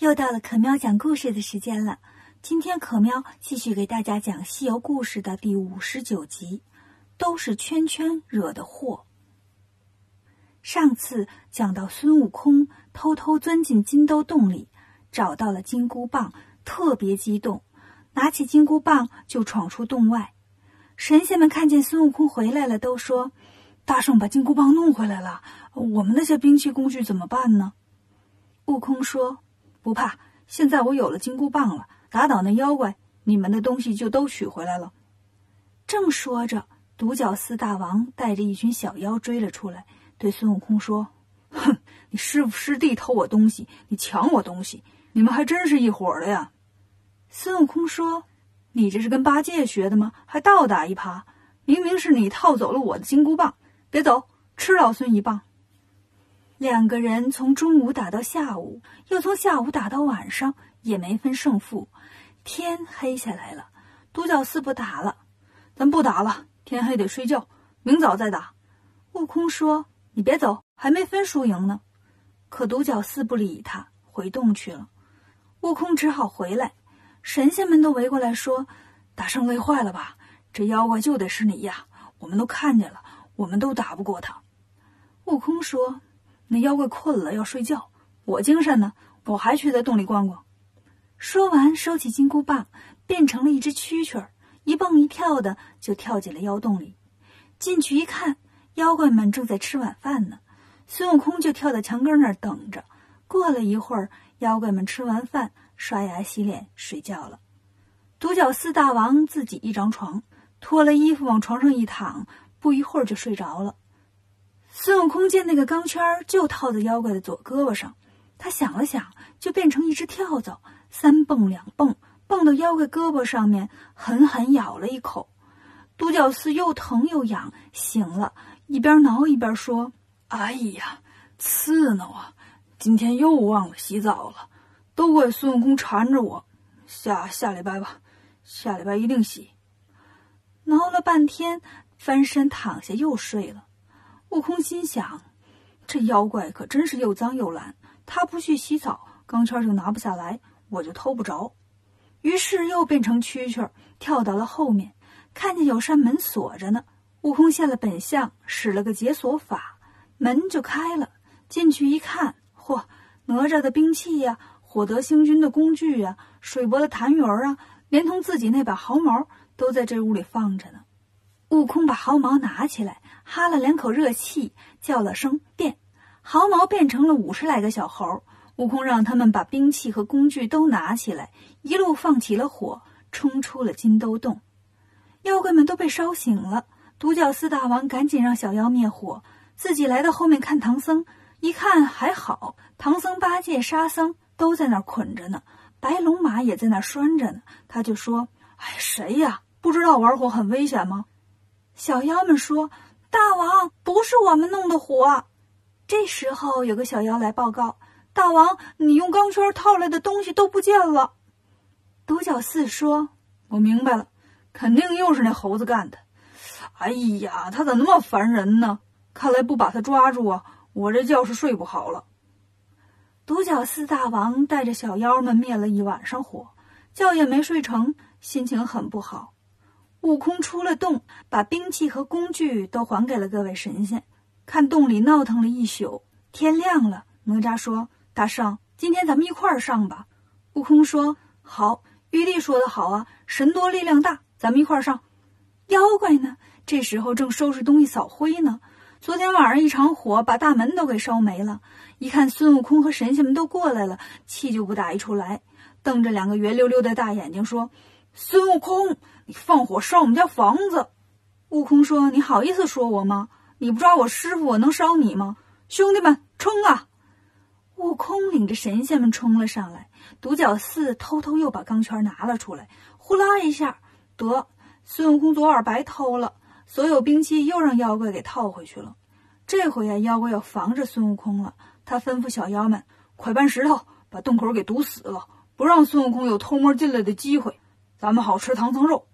又到了可喵讲故事的时间了。今天可喵继续给大家讲《西游故事》的第五十九集，都是圈圈惹的祸。上次讲到孙悟空偷偷钻进金兜洞里，找到了金箍棒，特别激动，拿起金箍棒就闯出洞外。神仙们看见孙悟空回来了，都说：“大圣把金箍棒弄回来了，我们那些兵器工具怎么办呢？”悟空说。不怕，现在我有了金箍棒了，打倒那妖怪，你们的东西就都取回来了。正说着，独角四大王带着一群小妖追了出来，对孙悟空说：“哼，你师傅师弟偷我东西，你抢我东西，你们还真是一伙的呀！”孙悟空说：“你这是跟八戒学的吗？还倒打一耙！明明是你套走了我的金箍棒，别走，吃老孙一棒！”两个人从中午打到下午，又从下午打到晚上，也没分胜负。天黑下来了，独角四不打了，咱不打了，天黑得睡觉，明早再打。悟空说：“你别走，还没分输赢呢。”可独角四不理他，回洞去了。悟空只好回来，神仙们都围过来说：“大圣累坏了吧？这妖怪就得是你呀！我们都看见了，我们都打不过他。”悟空说。那妖怪困了，要睡觉。我精神呢，我还去在洞里逛逛。说完，收起金箍棒，变成了一只蛐蛐儿，一蹦一跳的就跳进了妖洞里。进去一看，妖怪们正在吃晚饭呢。孙悟空就跳到墙根那儿等着。过了一会儿，妖怪们吃完饭，刷牙洗脸睡觉了。独角四大王自己一张床，脱了衣服往床上一躺，不一会儿就睡着了。孙悟空见那个钢圈就套在妖怪的左胳膊上，他想了想，就变成一只跳蚤，三蹦两蹦，蹦到妖怪胳膊上面，狠狠咬了一口。独角四又疼又痒，醒了，一边挠一边说：“哎呀，刺挠啊！今天又忘了洗澡了，都怪孙悟空缠着我。下下礼拜吧，下礼拜一定洗。”挠了半天，翻身躺下又睡了。悟空心想：“这妖怪可真是又脏又懒，他不去洗澡，钢圈就拿不下来，我就偷不着。”于是又变成蛐蛐，跳到了后面，看见有扇门锁着呢。悟空现了本相，使了个解锁法，门就开了。进去一看，嚯，哪吒的兵器呀，火德星君的工具呀，水伯的痰盂儿啊，连同自己那把毫毛，都在这屋里放着呢。悟空把毫毛拿起来。哈了两口热气，叫了声“变”，毫毛变成了五十来个小猴。悟空让他们把兵器和工具都拿起来，一路放起了火，冲出了金兜洞。妖怪们都被烧醒了。独角四大王赶紧让小妖灭火，自己来到后面看唐僧。一看还好，唐僧、八戒、沙僧都在那儿捆着呢，白龙马也在那儿拴着呢。他就说：“哎，谁呀？不知道玩火很危险吗？”小妖们说。大王，不是我们弄的火。这时候有个小妖来报告：“大王，你用钢圈套来的东西都不见了。”独角四说：“我明白了，肯定又是那猴子干的。哎呀，他咋那么烦人呢？看来不把他抓住啊，我这觉是睡不好了。”独角四大王带着小妖们灭了一晚上火，觉也没睡成，心情很不好。悟空出了洞，把兵器和工具都还给了各位神仙。看洞里闹腾了一宿，天亮了。哪吒说：“大圣，今天咱们一块儿上吧。”悟空说：“好。”玉帝说的好啊，神多力量大，咱们一块儿上。妖怪呢？这时候正收拾东西扫灰呢。昨天晚上一场火把大门都给烧没了。一看孙悟空和神仙们都过来了，气就不打一处来，瞪着两个圆溜溜的大眼睛说：“孙悟空！”你放火烧我们家房子，悟空说：“你好意思说我吗？你不抓我师傅，我能烧你吗？”兄弟们，冲啊！悟空领着神仙们冲了上来。独角四偷偷又把钢圈拿了出来，呼啦一下，得孙悟空昨晚白偷了，所有兵器又让妖怪给套回去了。这回呀，妖怪要防着孙悟空了。他吩咐小妖们：“快搬石头，把洞口给堵死了，不让孙悟空有偷摸进来的机会，咱们好吃唐僧肉。”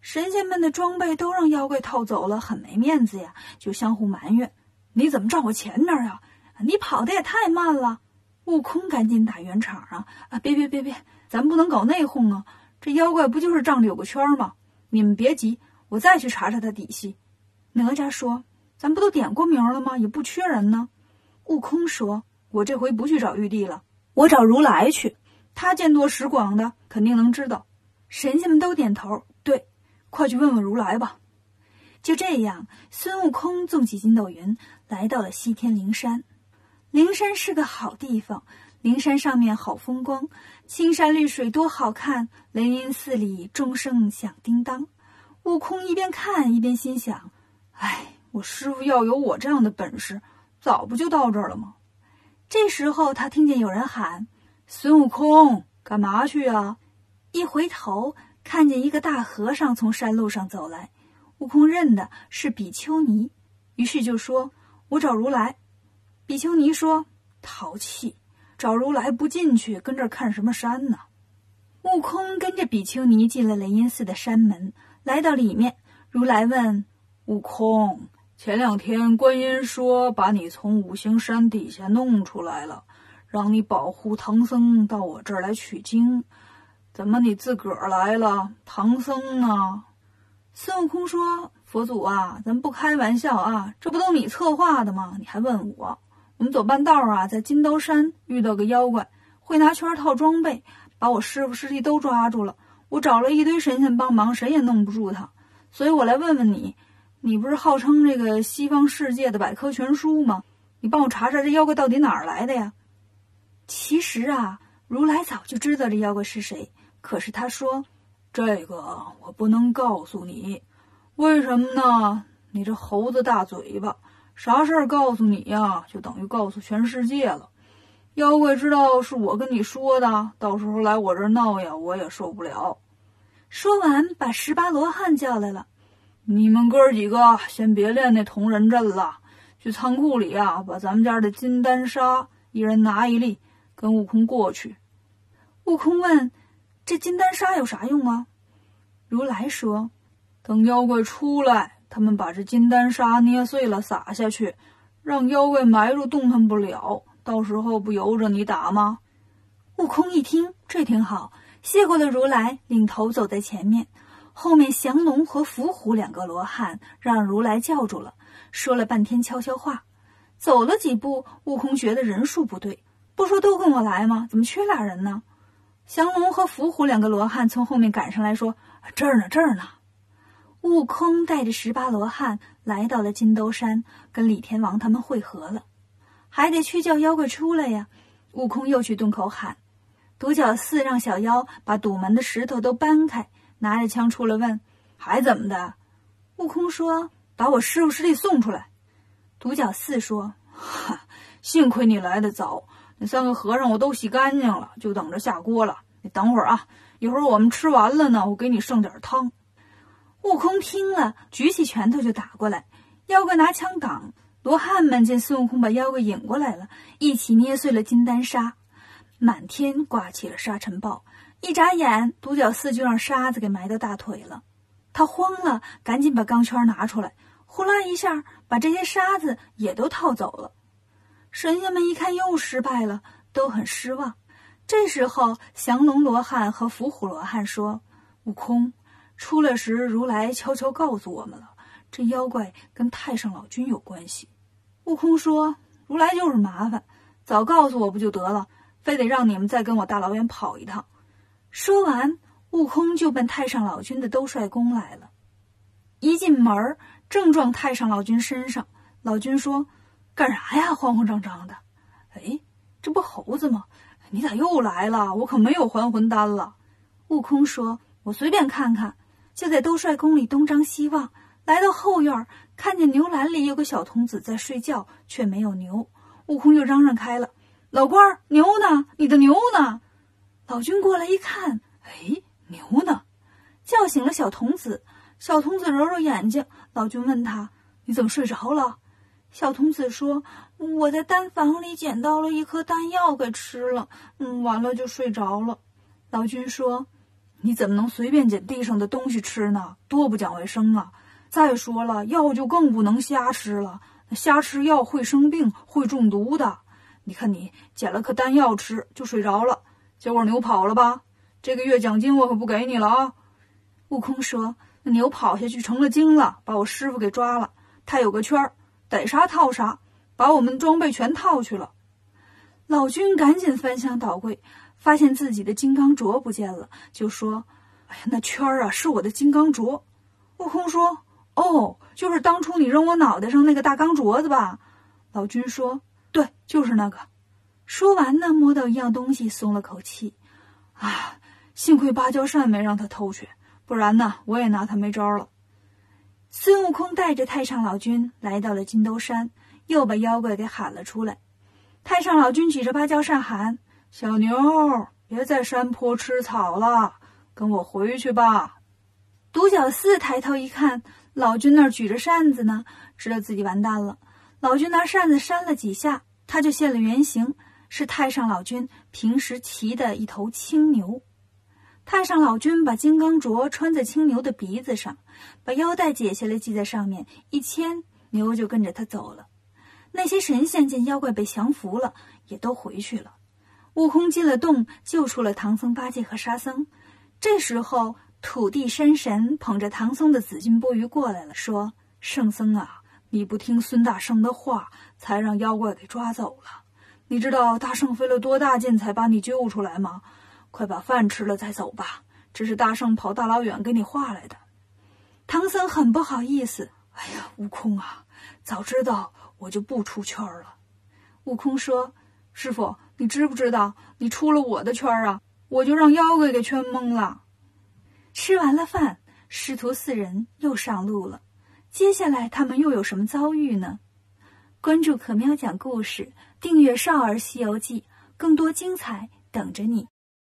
神仙们的装备都让妖怪套走了，很没面子呀，就相互埋怨：“你怎么站我前面呀？你跑的也太慢了。”悟空赶紧打圆场啊！啊，别别别别，咱不能搞内讧啊！这妖怪不就是仗着有个圈吗？你们别急，我再去查查他底细。哪吒说：“咱不都点过名了吗？也不缺人呢。”悟空说：“我这回不去找玉帝了，我找如来去。他见多识广的，肯定能知道。”神仙们都点头，对，快去问问如来吧。就这样，孙悟空纵起筋斗云，来到了西天灵山。灵山是个好地方，灵山上面好风光，青山绿水多好看。雷音寺里钟声响叮当。悟空一边看一边心想：“哎，我师傅要有我这样的本事，早不就到这儿了吗？”这时候，他听见有人喊：“孙悟空，干嘛去啊？”一回头，看见一个大和尚从山路上走来。悟空认的是比丘尼，于是就说：“我找如来。”比丘尼说：“淘气，找如来不进去，跟这儿看什么山呢？”悟空跟着比丘尼进了雷音寺的山门，来到里面，如来问悟空：“前两天观音说把你从五行山底下弄出来了，让你保护唐僧到我这儿来取经，怎么你自个儿来了？唐僧呢？”孙悟空说：“佛祖啊，咱不开玩笑啊，这不都你策划的吗？你还问我？我们走半道啊，在金刀山遇到个妖怪，会拿圈套装备，把我师傅师弟都抓住了。我找了一堆神仙帮忙，谁也弄不住他。所以我来问问你，你不是号称这个西方世界的百科全书吗？你帮我查查这妖怪到底哪儿来的呀？”其实啊，如来早就知道这妖怪是谁，可是他说。这个我不能告诉你，为什么呢？你这猴子大嘴巴，啥事儿告诉你呀，就等于告诉全世界了。妖怪知道是我跟你说的，到时候来我这儿闹呀，我也受不了。说完，把十八罗汉叫来了。你们哥几个先别练那同人阵了，去仓库里啊，把咱们家的金丹砂一人拿一粒，跟悟空过去。悟空问。这金丹砂有啥用啊？如来说：“等妖怪出来，他们把这金丹砂捏碎了撒下去，让妖怪埋入动弹不了。到时候不由着你打吗？”悟空一听，这挺好，谢过了如来，领头走在前面。后面降龙和伏虎两个罗汉让如来叫住了，说了半天悄悄话。走了几步，悟空觉得人数不对，不说都跟我来吗？怎么缺俩人呢？降龙和伏虎两个罗汉从后面赶上来说：“这儿呢，这儿呢。”悟空带着十八罗汉来到了金兜山，跟李天王他们会合了。还得去叫妖怪出来呀！悟空又去洞口喊：“独角四让小妖把堵门的石头都搬开，拿着枪出来问：还怎么的？”悟空说：“把我师傅师弟送出来。”独角四说：“哈，幸亏你来的早。”那三个和尚我都洗干净了，就等着下锅了。你等会儿啊，一会儿我们吃完了呢，我给你剩点汤。悟空听了，举起拳头就打过来。妖怪拿枪挡。罗汉们见孙悟空把妖怪引过来了，一起捏碎了金丹砂，满天刮起了沙尘暴。一眨眼，独角四就让沙子给埋到大腿了。他慌了，赶紧把钢圈拿出来，呼啦一下把这些沙子也都套走了。神仙们一看又失败了，都很失望。这时候，降龙罗汉和伏虎罗汉说：“悟空出来时，如来悄悄告诉我们了，这妖怪跟太上老君有关系。”悟空说：“如来就是麻烦，早告诉我不就得了？非得让你们再跟我大老远跑一趟。”说完，悟空就奔太上老君的兜率宫来了。一进门，正撞太上老君身上。老君说。干啥呀？慌慌张张的。哎，这不猴子吗？你咋又来了？我可没有还魂丹了。悟空说：“我随便看看。”就在兜率宫里东张西望，来到后院，看见牛栏里有个小童子在睡觉，却没有牛。悟空就嚷嚷开了：“老官儿，牛呢？你的牛呢？”老君过来一看，哎，牛呢？叫醒了小童子。小童子揉揉眼睛。老君问他：“你怎么睡着了？”小童子说：“我在丹房里捡到了一颗丹药，给吃了，嗯，完了就睡着了。”老君说：“你怎么能随便捡地上的东西吃呢？多不讲卫生啊！再说了，药就更不能瞎吃了，瞎吃药会生病，会中毒的。你看你捡了颗丹药吃就睡着了，结果牛跑了吧？这个月奖金我可不给你了啊！悟空说：“那牛跑下去成了精了，把我师傅给抓了。他有个圈儿，逮啥套啥，把我们装备全套去了。”老君赶紧翻箱倒柜，发现自己的金刚镯不见了，就说：“哎呀，那圈儿啊，是我的金刚镯。”悟空说：“哦，就是当初你扔我脑袋上那个大钢镯子吧？”老君说：“对，就是那个。”说完呢，摸到一样东西，松了口气：“啊，幸亏芭蕉扇没让他偷去，不然呢，我也拿他没招了。”孙悟空带着太上老君来到了金兜山，又把妖怪给喊了出来。太上老君举着芭蕉扇喊：“小牛，别在山坡吃草了，跟我回去吧。”独角四抬头一看，老君那儿举着扇子呢，知道自己完蛋了。老君拿扇子扇了几下，他就现了原形，是太上老君平时骑的一头青牛。太上老君把金刚镯穿在青牛的鼻子上，把腰带解下来系在上面，一牵牛就跟着他走了。那些神仙见妖怪被降服了，也都回去了。悟空进了洞，救出了唐僧、八戒和沙僧。这时候，土地山神捧着唐僧的紫金钵盂过来了，说：“圣僧啊，你不听孙大圣的话，才让妖怪给抓走了。你知道大圣费了多大劲才把你救出来吗？快把饭吃了再走吧。这是大圣跑大老远给你画来的。”唐僧很不好意思：“哎呀，悟空啊，早知道。”我就不出圈了。悟空说：“师傅，你知不知道，你出了我的圈啊，我就让妖怪给圈懵了。”吃完了饭，师徒四人又上路了。接下来他们又有什么遭遇呢？关注可喵讲故事，订阅《少儿西游记》，更多精彩等着你。